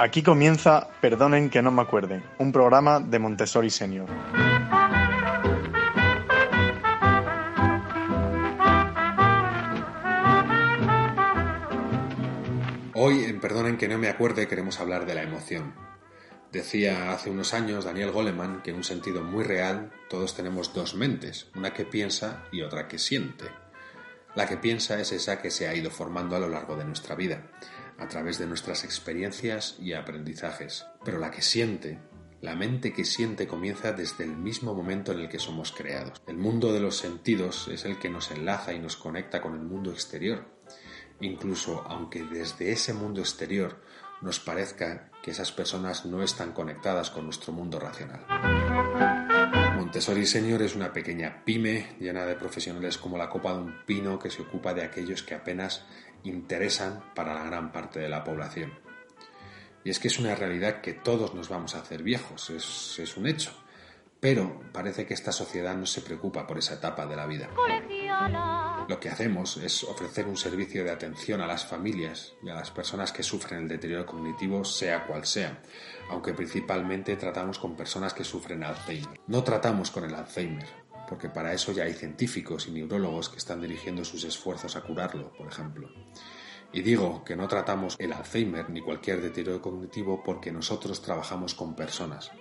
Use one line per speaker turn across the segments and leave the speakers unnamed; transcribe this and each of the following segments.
Aquí comienza Perdonen que no me acuerde, un programa de Montessori Senior.
Hoy en Perdonen que no me acuerde queremos hablar de la emoción. Decía hace unos años Daniel Goleman que en un sentido muy real todos tenemos dos mentes, una que piensa y otra que siente. La que piensa es esa que se ha ido formando a lo largo de nuestra vida, a través de nuestras experiencias y aprendizajes. Pero la que siente, la mente que siente comienza desde el mismo momento en el que somos creados. El mundo de los sentidos es el que nos enlaza y nos conecta con el mundo exterior incluso aunque desde ese mundo exterior nos parezca que esas personas no están conectadas con nuestro mundo racional. Montessori Senior es una pequeña pyme llena de profesionales como la copa de un pino que se ocupa de aquellos que apenas interesan para la gran parte de la población. Y es que es una realidad que todos nos vamos a hacer viejos, es, un hecho. Pero parece que esta sociedad no se preocupa por esa etapa de la vida. Lo que hacemos es ofrecer un servicio de atención a las familias y a las personas que sufren el deterioro cognitivo, sea cual sea, aunque principalmente tratamos con personas que sufren Alzheimer. No tratamos con el Alzheimer, porque para eso ya hay científicos y neurólogos que están dirigiendo sus esfuerzos a curarlo, por ejemplo. Y digo que no tratamos el Alzheimer ni cualquier deterioro cognitivo porque nosotros trabajamos con personas,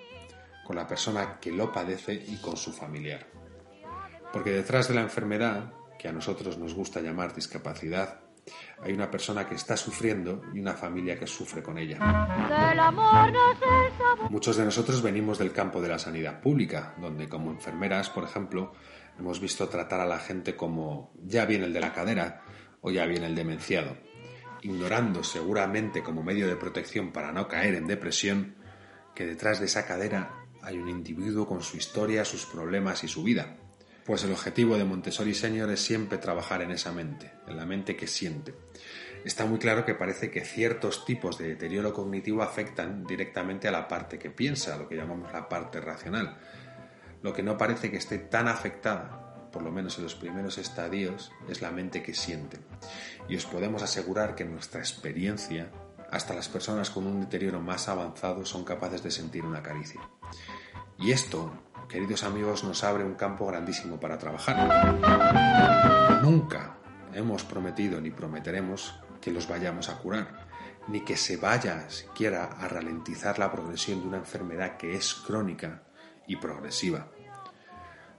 con la persona que lo padece y con su familiar. Porque detrás de la enfermedad, que a nosotros nos gusta llamar discapacidad, hay una persona que está sufriendo y una familia que sufre con ella. Muchos de nosotros venimos del campo de la sanidad pública, donde como enfermeras, por ejemplo, hemos visto tratar a la gente como ya viene el de la cadera o ya viene el demenciado, ignorando seguramente como medio de protección para no caer en depresión que detrás de esa cadera hay un individuo con su historia, sus problemas y su vida. Pues el objetivo de Montessori Senior es siempre trabajar en esa mente, en la mente que siente. Está muy claro que parece que ciertos tipos de deterioro cognitivo afectan directamente a la parte que piensa, lo que llamamos la parte racional. Lo que no parece que esté tan afectada, por lo menos en los primeros estadios, es la mente que siente. Y os podemos asegurar que nuestra experiencia hasta las personas con un deterioro más avanzado son capaces de sentir una caricia. Y esto, queridos amigos, nos abre un campo grandísimo para trabajar. Nunca hemos prometido ni prometeremos que los vayamos a curar, ni que se vaya siquiera a ralentizar la progresión de una enfermedad que es crónica y progresiva.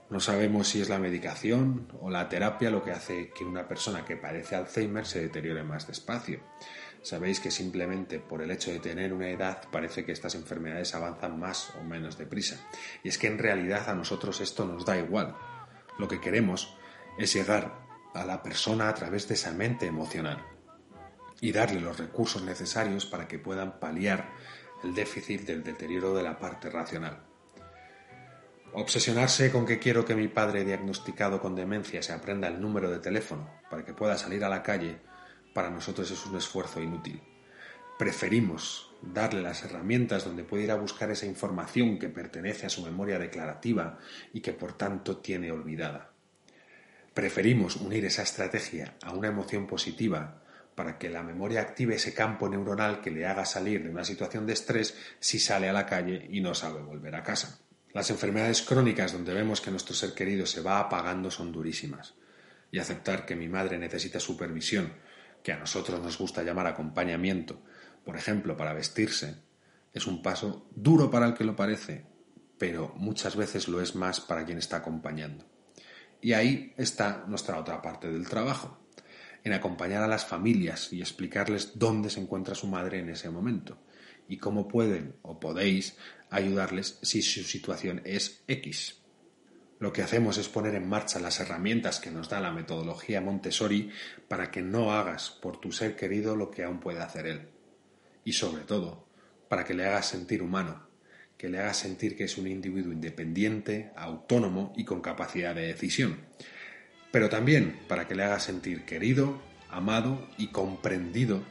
No sabemos si es la medicación o la terapia lo que hace que una persona que padece Alzheimer se deteriore más despacio sabéis que simplemente por el hecho de tener una edad parece que estas enfermedades avanzan más o menos deprisa. Y es que en realidad a nosotros esto nos da igual. Lo que queremos es llegar a la persona a través de esa mente emocional y darle los recursos necesarios para que puedan paliar el déficit del deterioro de la parte racional. Obsesionarse con que quiero que mi padre diagnosticado con demencia se aprenda el número de teléfono para que pueda salir a la calle para nosotros es un esfuerzo inútil. Preferimos darle las herramientas donde puede ir a buscar esa información que pertenece a su memoria declarativa y que por tanto tiene olvidada. Preferimos unir esa estrategia a una emoción positiva para que la memoria active ese campo neuronal que le haga salir de una situación de estrés si sale a la calle y no sabe volver a casa. Las enfermedades crónicas donde vemos que nuestro ser querido se va apagando son durísimas. Y aceptar que mi madre necesita supervisión que a nosotros nos gusta llamar acompañamiento, por ejemplo, para vestirse, es un paso duro para el que lo parece, pero muchas veces lo es más para quien está acompañando. Y ahí está nuestra otra parte del trabajo, en acompañar a las familias y explicarles dónde se encuentra su madre en ese momento y cómo pueden o podéis ayudarles si su situación es X. Lo que hacemos es poner en marcha las herramientas que nos da la metodología Montessori para que no hagas por tu ser querido lo que aún puede hacer él. Y sobre todo, para que le hagas sentir humano, que le hagas sentir que es un individuo independiente, autónomo y con capacidad de decisión. Pero también para que le hagas sentir querido, amado y comprendido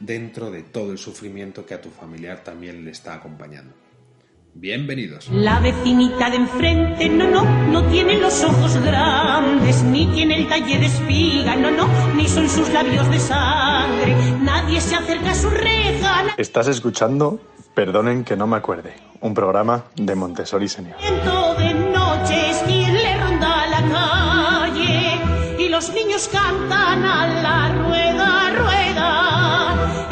dentro de todo el sufrimiento que a tu familiar también le está acompañando. Bienvenidos.
La vecinita de enfrente, no, no, no tiene los ojos grandes, ni tiene el talle de espiga, no, no, ni son sus labios de sangre. Nadie se acerca a su reja.
Estás escuchando Perdonen que no me acuerde, un programa de Montessori Senior.
Viento de noches, quien le ronda la calle y los niños cantan a la rueda.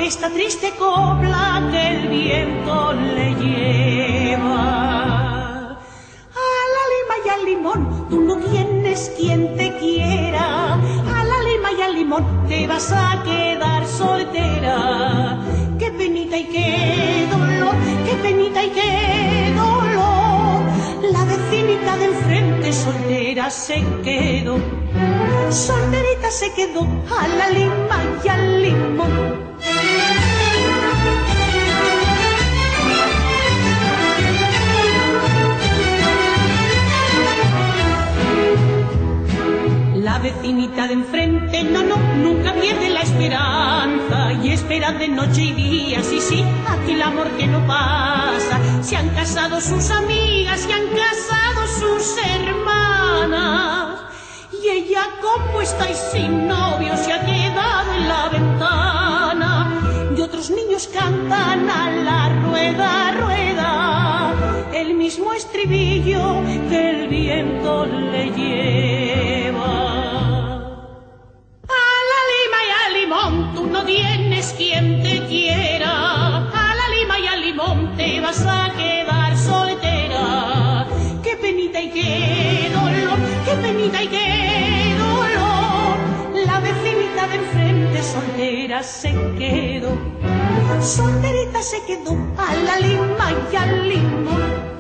Esta triste copla que el viento le lleva. A la lima y al limón, tú no tienes quien te quiera. A la lima y al limón te vas a quedar soltera. Qué penita y qué dolor, qué penita y qué dolor. La vecinita de enfrente soltera se quedó. Solterita se quedó a la lima y al limón. La vecinita de enfrente, no, no, nunca pierde la esperanza y espera de noche y día, sí, sí, aquel amor que no pasa. Se han casado sus amigas, se han casado sus hermanas está y sin novio se ha quedado en la ventana y otros niños cantan a la rueda, rueda, el mismo estribillo que el viento le lleva. Soltera se quedó. Solterita se quedó a la lima y al limón.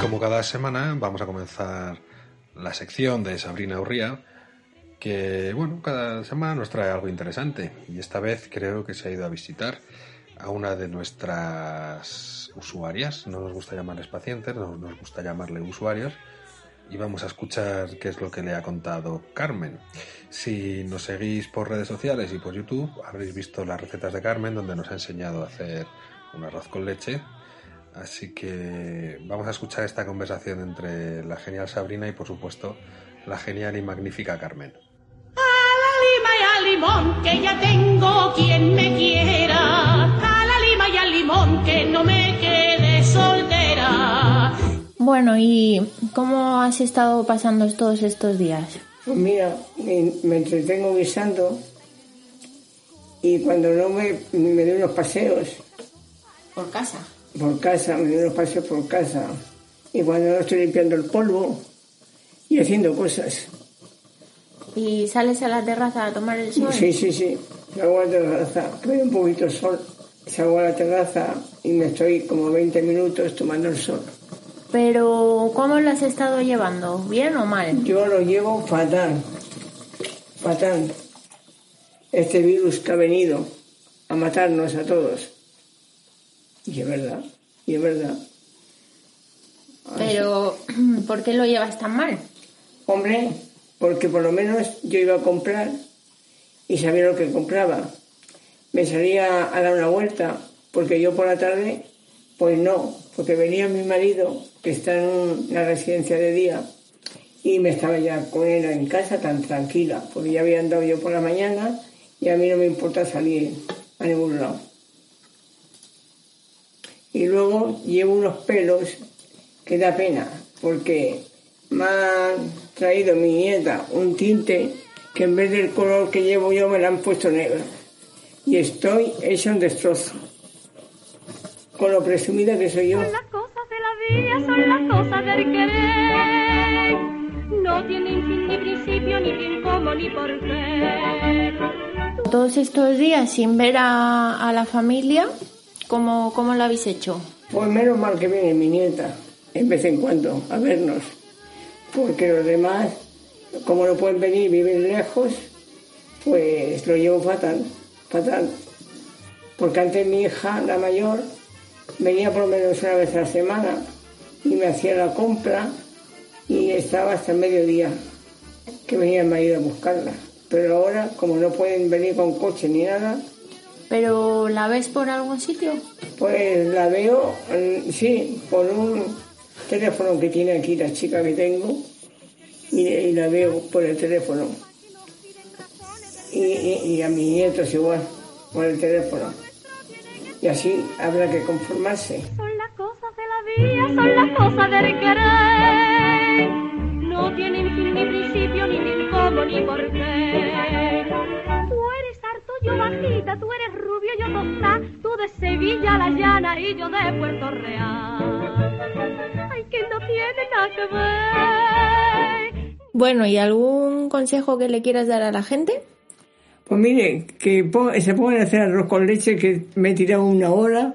Como cada semana vamos a comenzar la sección de Sabrina Urría, que bueno, cada semana nos trae algo interesante. Y esta vez creo que se ha ido a visitar a una de nuestras usuarias. No nos gusta llamarles pacientes, no nos gusta llamarle usuarios. Y vamos a escuchar qué es lo que le ha contado Carmen. Si nos seguís por redes sociales y por YouTube, habréis visto las recetas de Carmen, donde nos ha enseñado a hacer un arroz con leche. Así que vamos a escuchar esta conversación entre la genial Sabrina y, por supuesto, la genial y magnífica Carmen.
A la lima y al limón, que ya tengo quien me quiera. A la lima y al limón, que no me.
Bueno, ¿y cómo has estado pasando todos estos días?
Pues mira, me, me entretengo guisando y cuando no me, me doy unos paseos
Por casa.
por casa, me doy unos paseos por casa y cuando no estoy limpiando el polvo y haciendo cosas.
¿Y sales a la terraza a tomar el sol?
Sí, sí, sí, salgo a la terraza, que un poquito de sol, salgo a la terraza y me estoy como 20 minutos tomando el sol.
Pero, ¿cómo lo has estado llevando? ¿Bien o mal?
Yo lo llevo fatal, fatal. Este virus que ha venido a matarnos a todos. Y es verdad, y es verdad.
Pero, ¿por qué lo llevas tan mal?
Hombre, porque por lo menos yo iba a comprar y sabía lo que compraba. Me salía a dar una vuelta, porque yo por la tarde, pues no, porque venía mi marido, que está en una residencia de día, y me estaba ya con él en casa tan tranquila, porque ya había andado yo por la mañana y a mí no me importa salir a ningún lado. Y luego llevo unos pelos que da pena, porque me ha traído mi nieta un tinte que en vez del color que llevo yo me lo han puesto negro. Y estoy hecha un destrozo. Con lo presumida que soy yo.
Son las cosas de la vida, son las cosas del querer. No tienen fin ni principio, ni bien cómo, ni por qué.
Todos estos días sin ver a, a la familia, ¿cómo, ¿cómo lo habéis hecho?
Pues menos mal que viene mi nieta, en vez en cuando, a vernos. Porque los demás, como no pueden venir, viven lejos, pues lo llevo fatal, fatal. Porque antes mi hija, la mayor, venía por lo menos una vez a la semana y me hacía la compra y estaba hasta el mediodía, que venía el marido a buscarla. Pero ahora, como no pueden venir con coche ni nada,
¿Pero la ves por algún sitio?
pues la veo, mm, sí, por un teléfono que tiene aquí la chica que tengo y, y la veo por el teléfono. Y, y- y a mis nietos igual, por el teléfono. Y así habrá que conformarse.
Son las cosas de la vida, son las cosas del querer. No tienen fin ni principio, ni ni cómo, ni por qué. Tú eres harto, yo bajita, tú eres rubio, yo tostá. Tú de Sevilla, la llana, y yo de Puerto Real. Ay, que no tiene nada que ver.
Bueno, ¿y algún consejo que le quieras dar a la gente?
Pues mire, que se a hacer arroz con leche, que me he tirado una hora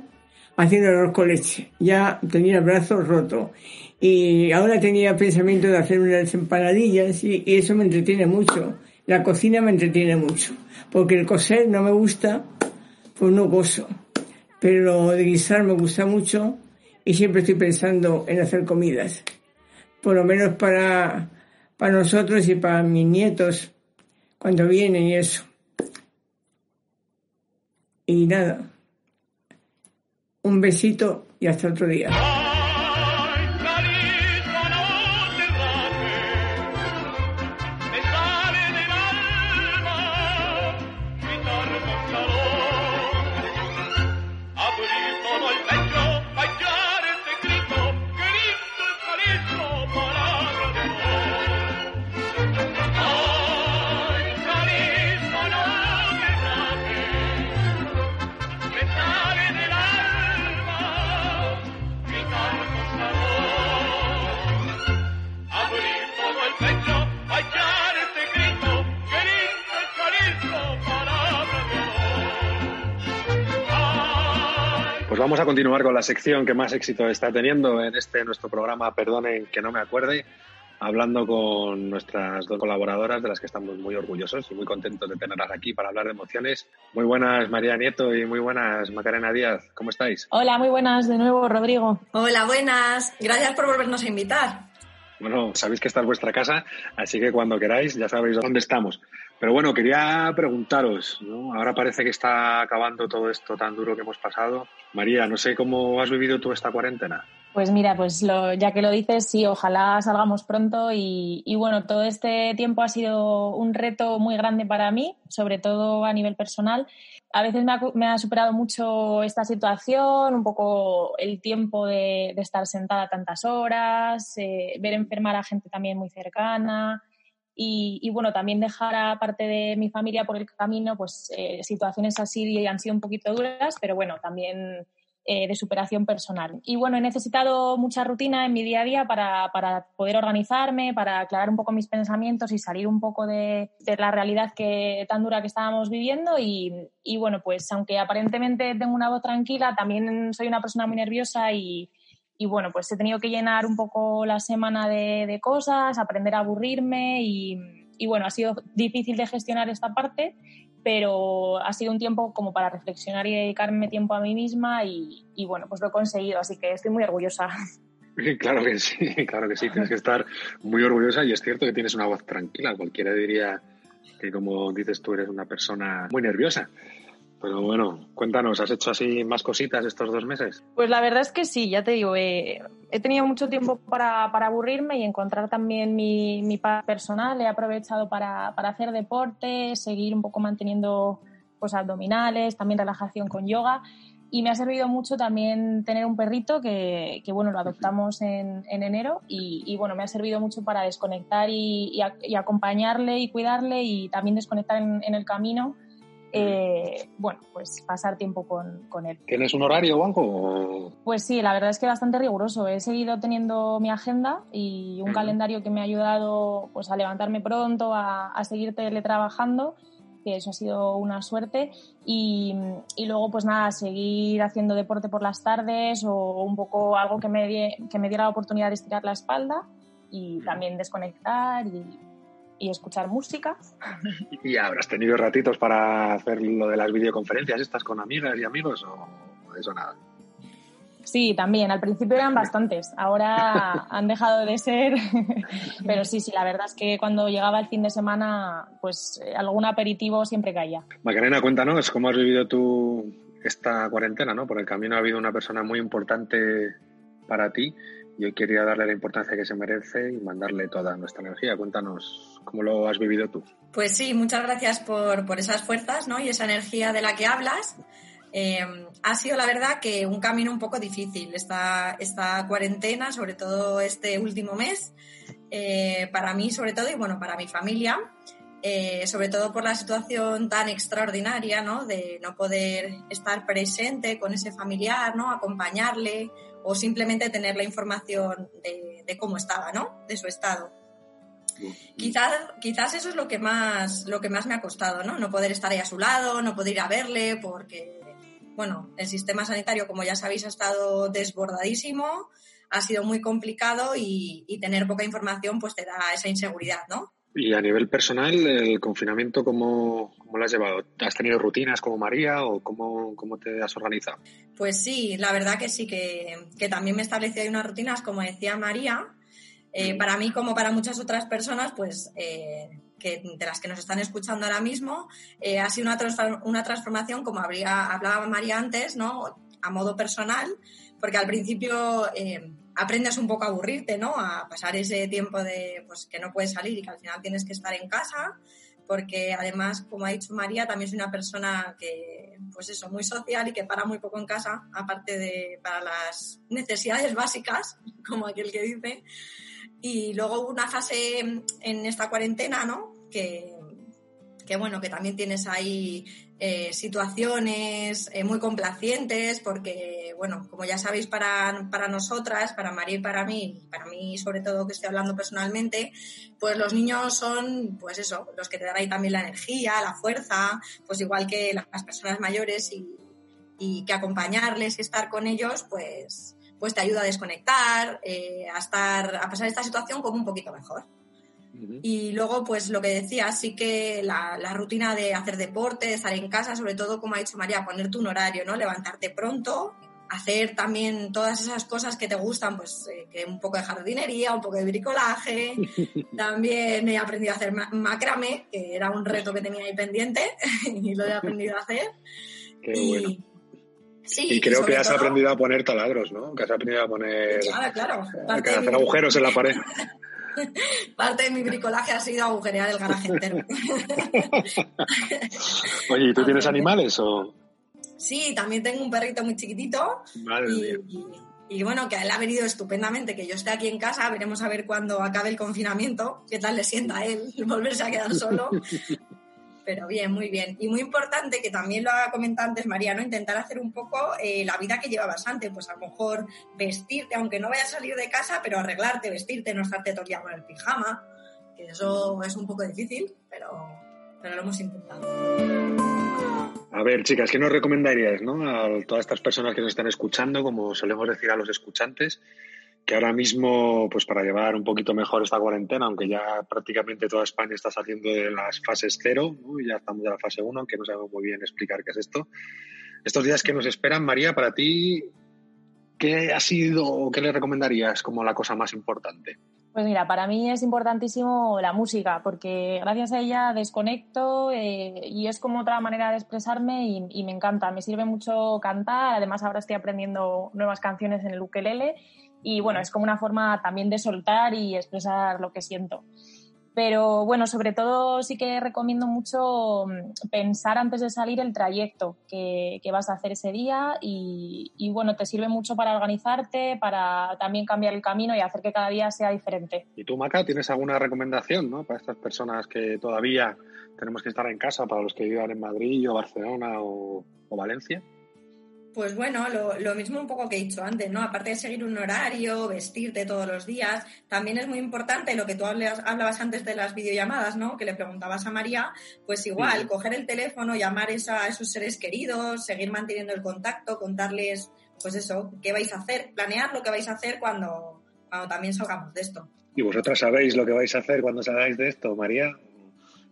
haciendo arroz con leche. Ya tenía el brazo roto. Y ahora tenía pensamiento de hacer unas empanadillas y, eso me entretiene mucho. La cocina me entretiene mucho. Porque el coser no me gusta, pues no gozo. Pero de guisar me gusta mucho y siempre estoy pensando en hacer comidas. Por lo menos para, para nosotros y para mis nietos cuando vienen y eso. Y nada. Un besito y hasta otro día.
Pues vamos a continuar con la sección que más éxito está teniendo en este nuestro programa Perdonen que no me acuerde, hablando con nuestras dos colaboradoras de las que estamos muy orgullosos y muy contentos de tenerlas aquí para hablar de emociones. Muy buenas María Nieto y muy buenas Macarena Díaz, ¿cómo estáis?
Hola, muy buenas de nuevo, Rodrigo.
Hola, buenas. Gracias por volvernos a invitar.
Bueno, sabéis que esta es vuestra casa, así que cuando queráis ya sabéis dónde estamos. Pero bueno, quería preguntaros, ahora parece que está acabando todo esto tan duro que hemos pasado. María, no sé cómo has vivido tú esta cuarentena.
Pues mira, pues lo, ya que lo dices, sí, ojalá salgamos pronto y, bueno, todo este tiempo ha sido un reto muy grande para mí, sobre todo a nivel personal. A veces me ha, superado mucho esta situación, un poco el tiempo de, de estar sentada tantas horas, eh, ver enfermar a gente también muy cercana y, bueno, también dejar a parte de mi familia por el camino, pues eh, situaciones así han sido un poquito duras, pero bueno, también eh, de superación personal. Y bueno, he necesitado mucha rutina en mi día a día para, para poder organizarme, para aclarar un poco mis pensamientos y salir un poco de, de la realidad que, tan dura que estábamos viviendo. Y, y, bueno, pues aunque aparentemente tengo una voz tranquila, también soy una persona muy nerviosa y, y bueno, pues he tenido que llenar un poco la semana de, de cosas, aprender a aburrirme y, y bueno, ha sido difícil de gestionar esta parte pero ha sido un tiempo como para reflexionar y dedicarme tiempo a mí misma y, y, bueno, pues lo he conseguido, así que estoy muy orgullosa.
Claro que sí, claro que sí, tienes que estar muy orgullosa y es cierto que tienes una voz tranquila, cualquiera diría que como dices tú eres una persona muy nerviosa. Pero bueno, cuéntanos, ¿has hecho así más cositas estos dos meses?
Pues la verdad es que sí, ya te digo, eh, he tenido mucho tiempo para, para, aburrirme y encontrar también mi, mi personal. He aprovechado para, para, hacer deporte, seguir un poco manteniendo pues, abdominales, también relajación con yoga. Y me ha servido mucho también tener un perrito que, que bueno, lo adoptamos en, en enero y, y, bueno, me ha servido mucho para desconectar y, y, acompañarle y cuidarle y también desconectar en el camino eh, bueno, pues pasar tiempo con, con, él.
¿Tienes un horario o algo?
Pues sí, la verdad es que bastante riguroso. He seguido teniendo mi agenda y un uh -huh. calendario que me ha ayudado pues, a levantarme pronto, a, a, seguir teletrabajando, que eso ha sido una suerte. Y, y, luego, pues nada, seguir haciendo deporte por las tardes o un poco algo que me, die, que me diera la oportunidad de estirar la espalda y también desconectar y, y escuchar música.
¿Y habrás tenido ratitos para hacer lo de las videoconferencias estas con amigas y amigos o eso nada?
Sí, también. Al principio eran bastantes. Ahora han dejado de ser. Pero sí, sí, la verdad es que cuando llegaba el fin de semana, pues eh, algún aperitivo siempre caía.
Macarena, cuéntanos cómo has vivido tú esta cuarentena, ¿no? Por el camino ha habido una persona muy importante para ti y hoy quería darle la importancia que se merece y mandarle toda nuestra energía. Cuéntanos cómo lo has vivido tú.
Pues sí, muchas gracias por, por esas fuerzas ¿no? y esa energía de la que hablas. Eh, ha sido la verdad que un camino un poco difícil esta, esta cuarentena, sobre todo este último mes, eh, para mí sobre todo y bueno, para mi familia, eh, sobre todo por la situación tan extraordinaria, ¿no? De no poder estar presente con ese familiar, ¿no? Acompañarle o simplemente tener la información de, de cómo estaba, ¿no? De su estado. Quizás, quizás eso es lo que más, lo que más me ha costado, ¿no? No poder estar ahí a su lado, no poder ir a verle, porque, bueno, el sistema sanitario, como ya sabéis, ha estado desbordadísimo, ha sido muy complicado y, y tener poca información, pues te da esa inseguridad, ¿no?
Y a nivel personal, el confinamiento, ¿cómo, cómo lo has llevado? ¿Has tenido rutinas como María o cómo, cómo te has organizado?
Pues sí, la verdad que sí, que, que también me he establecido ahí unas rutinas, como decía María. Eh, para mí, como para muchas otras personas, pues eh, que, de las que nos están escuchando ahora mismo, eh, ha sido una, transform- una transformación, como habría, hablaba María antes, ¿no? A modo personal, porque al principio eh, aprendes un poco a aburrirte, ¿no? A pasar ese tiempo de, pues, que no puedes salir y que al final tienes que estar en casa, porque además, como ha dicho María, también soy una persona que, pues eso, muy social y que para muy poco en casa, aparte de para las necesidades básicas, como aquel que dice. Y luego una fase en esta cuarentena, ¿no? Que, que bueno, que también tienes ahí eh, situaciones eh, muy complacientes, porque, bueno, como ya sabéis, para, para nosotras, para María y para mí, para mí sobre todo que estoy hablando personalmente, pues los niños son, pues eso, los que te dan ahí también la energía, la fuerza, pues igual que las personas mayores y, y que acompañarles y estar con ellos, pues, pues te ayuda a desconectar, eh, a estar, a pasar esta situación como un poquito mejor. Y luego, pues lo que decía, sí que la, la, rutina de hacer deporte, de estar en casa, sobre todo, como ha dicho María, ponerte un horario, ¿no? Levantarte pronto, hacer también todas esas cosas que te gustan, pues eh, que un poco de jardinería, un poco de bricolaje. también he aprendido a hacer macrame, que era un reto que tenía ahí pendiente y lo he aprendido a hacer.
Qué y, bueno. Sí, y creo y que has todo, aprendido a poner taladros, ¿no? Que has aprendido a poner.
Claro, claro.
Que hacer agujeros en la pared.
Parte de mi bricolaje ha sido agujerear el garaje entero.
Oye, ¿y tú tienes animales o...?
Sí, también tengo un perrito muy chiquitito.
Madre
y,
mía.
Y, y, bueno, que a él ha venido estupendamente, que yo esté aquí en casa, veremos a ver cuando acabe el confinamiento, qué tal le sienta a él volverse a quedar solo. Pero bien, muy bien. Y muy importante, que también lo ha comentado antes Mariano, intentar hacer un poco eh, la vida que llevabas antes. Pues a lo mejor vestirte, aunque no vayas a salir de casa, pero arreglarte, vestirte, no estarte todo el con el pijama. Que eso es un poco difícil, pero, pero lo hemos intentado.
A ver, chicas, ¿qué nos recomendaríais ¿no? a todas estas personas que nos están escuchando, como solemos decir a los escuchantes? Que ahora mismo, pues para llevar un poquito mejor esta cuarentena, aunque ya prácticamente toda España está saliendo de las fases cero, ¿no? ya estamos en la fase uno, aunque no sabemos muy bien explicar qué es esto. Estos días que nos esperan, María, para ti, ¿qué ha sido o qué le recomendarías como la cosa más importante?
Pues mira, para mí es importantísimo la música, porque gracias a ella desconecto eh, y es como otra manera de expresarme y, y, me encanta. Me sirve mucho cantar, además ahora estoy aprendiendo nuevas canciones en el ukelele y bueno, es como una forma también de soltar y expresar lo que siento. Pero bueno, sobre todo sí que recomiendo mucho mm, pensar antes de salir el trayecto que, que vas a hacer ese día y, y, bueno, te sirve mucho para organizarte, para también cambiar el camino y hacer que cada día sea diferente.
¿Y tú, Maca, tienes alguna recomendación ¿no? para estas personas que todavía tenemos que estar en casa, para los que vivan en Madrid o Barcelona o, o Valencia?
Pues bueno, lo, lo, mismo un poco que he dicho antes, ¿no? Aparte de seguir un horario, vestirte todos los días, también es muy importante lo que tú hablabas, hablabas antes de las videollamadas, ¿no? Que le preguntabas a María, pues igual, sí. coger el teléfono, llamar a esos seres queridos, seguir manteniendo el contacto, contarles, pues eso, qué vais a hacer, planear lo que vais a hacer cuando, cuando también salgamos de esto.
¿Y vosotras sabéis lo que vais a hacer cuando salgáis de esto, María?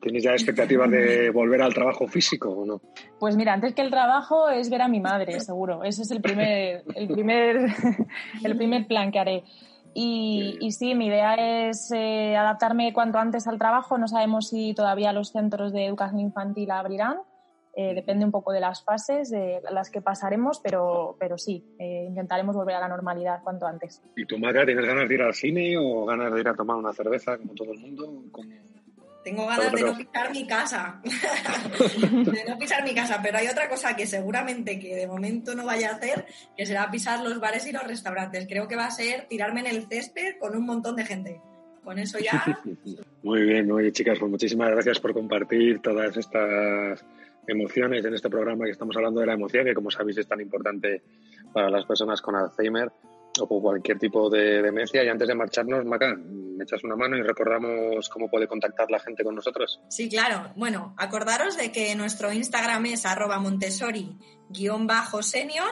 ¿Tienes ya expectativas de volver al trabajo físico o no?
Pues mira, antes que el trabajo es ver a mi madre, seguro. Ese es el primer, el primer, el primer plan que haré. Y, y sí, mi idea es eh, adaptarme cuanto antes al trabajo. No sabemos si todavía los centros de educación infantil abrirán. Eh, depende un poco de las fases de las que pasaremos, pero, pero sí, eh, intentaremos volver a la normalidad cuanto antes.
¿Y tu madre tienes ganas de ir al cine o ganas de ir a tomar una cerveza como todo el mundo? ¿Cómo-
Tengo ganas de no pisar mi casa. de no pisar mi casa, pero hay otra cosa que seguramente que de momento no vaya a hacer, que será pisar los bares y los restaurantes. Creo que va a ser tirarme en el césped con un montón de gente. Con eso ya
Muy bien, oye chicas, pues muchísimas gracias por compartir todas estas emociones en este programa que estamos hablando de la emoción, que como sabéis es tan importante para las personas con Alzheimer o cualquier tipo de demencia. Y antes de marcharnos, Maca, me echas una mano y recordamos cómo puede contactar la gente con nosotros.
Sí, claro. Bueno, acordaros de que nuestro Instagram es arroba montessori-senior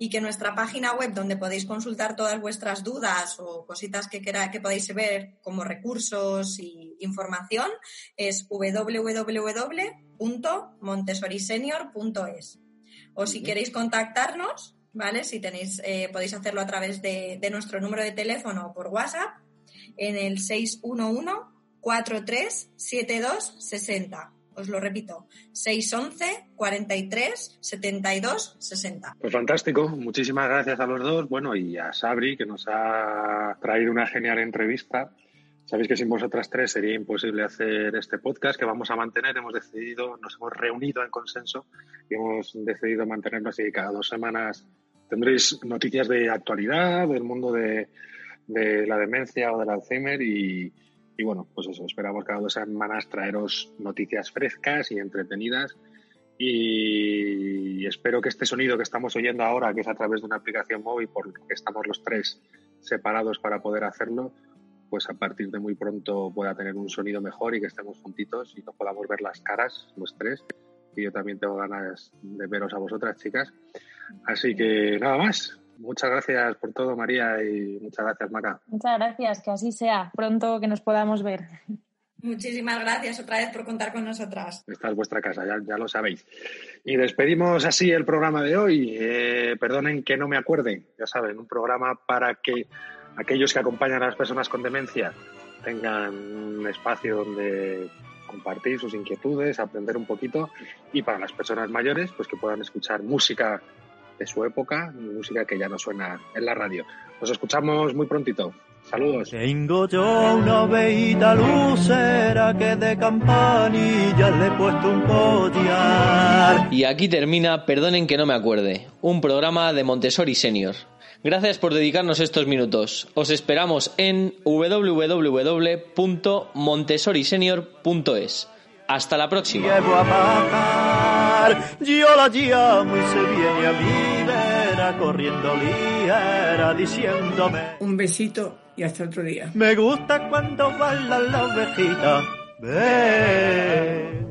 y que nuestra página web donde podéis consultar todas vuestras dudas o cositas que, quera- que podáis ver como recursos y información es www.montessorisenior.es. O si queréis contactarnos, ¿vale? Si tenéis, eh, podéis hacerlo a través de, de nuestro número de teléfono o por WhatsApp en el 611 43 72 60. Os lo repito, 611 43 72 60.
Pues fantástico, muchísimas gracias a los dos. Bueno, y a Sabri, que nos ha traído una genial entrevista. Sabéis que sin vosotras tres sería imposible hacer este podcast que vamos a mantener. Hemos decidido, nos hemos reunido en consenso y hemos decidido mantenerlo así. Cada dos semanas tendréis noticias de actualidad, del mundo de, la demencia o del Alzheimer y, y bueno, pues eso, esperamos cada dos semanas traeros noticias frescas y entretenidas y espero que este sonido que estamos oyendo ahora, que es a través de una aplicación móvil, por que estamos los tres separados para poder hacerlo, pues a partir de muy pronto pueda tener un sonido mejor y que estemos juntitos y nos podamos ver las caras, los tres. Y yo también tengo ganas de veros a vosotras, chicas. Así que nada más. Muchas gracias por todo, María, y muchas gracias, Maca.
Muchas gracias, que así sea. Pronto que nos podamos ver.
Muchísimas gracias otra vez por contar con nosotras.
Esta es vuestra casa, ya, ya lo sabéis. Y despedimos así el programa de hoy. Eh, perdonen que no me acuerde, ya saben, un programa para que aquellos que acompañan a las personas con demencia tengan un espacio donde compartir sus inquietudes, aprender un poquito y para las personas mayores pues que puedan escuchar música de su época, música que ya no suena en la radio. Nos escuchamos muy prontito. Saludos.
Tengo yo una ovejita lucera que de campanilla le he puesto un collar.
Y aquí termina Perdonen que no me acuerde, un programa de Montessori Senior. Gracias por dedicarnos estos minutos. Os esperamos en www.montessorisenior.es. Hasta la próxima.
Pagar, yo la llamo y se viene a mi vera corriendo liera diciéndome
Un besito y hasta otro día.
Me gusta cuando baila la ovejita. Ve.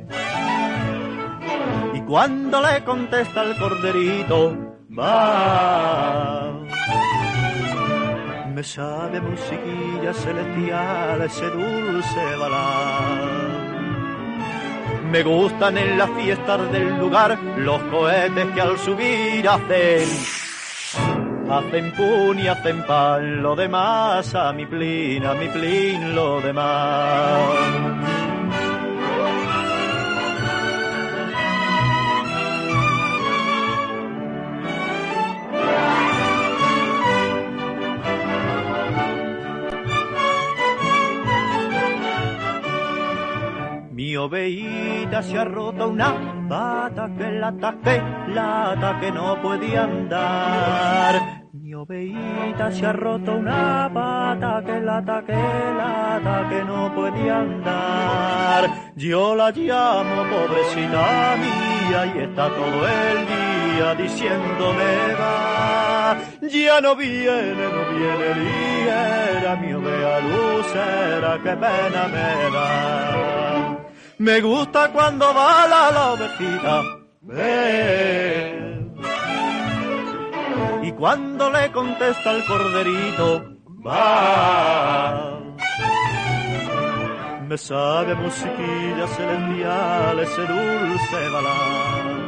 Y cuando le contesta el corderito, va. Me sabe musiquilla celestial ese dulce balar. Me gustan en las fiestas del lugar los cohetes que al subir hacen Hacen pun y hacen pan, lo demás a mi plin, a mi plin, lo demás. Mi ovejita se ha roto una pata que la ataque, la ataque no podía andar. Mi ovejita se ha roto una pata que la ataque, la ataque no podía andar. Yo la llamo pobrecita mía y está todo el día diciéndome va. Ya no viene, no viene liera, mi oveja lucera, qué pena me da. Me gusta cuando bala la ovejita. Ven. Y cuando le contesta el corderito, va. Me sabe musiquilla celestial ese dulce balar.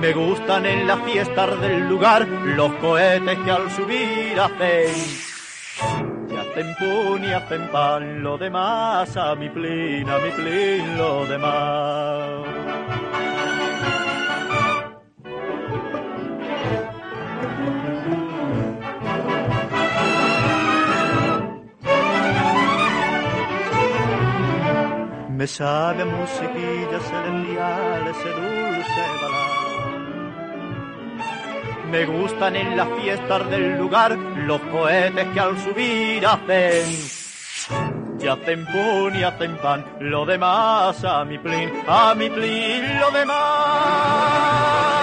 Me gustan en las fiestas del lugar los cohetes que al subir hacen. Hacen pun y lo demás a mi plin, a mi plin, lo demás. Me sabe a musiquilla celestial ese dulce balar. Me gustan en las fiestas del lugar los cohetes que al subir hacen. Y hacen pun y hacen pan, lo demás a mi plin, a mi plin, lo demás.